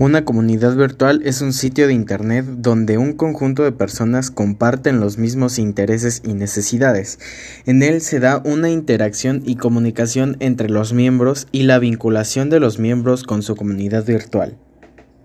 Una comunidad virtual es un sitio de Internet donde un conjunto de personas comparten los mismos intereses y necesidades. En él se da una interacción y comunicación entre los miembros y la vinculación de los miembros con su comunidad virtual.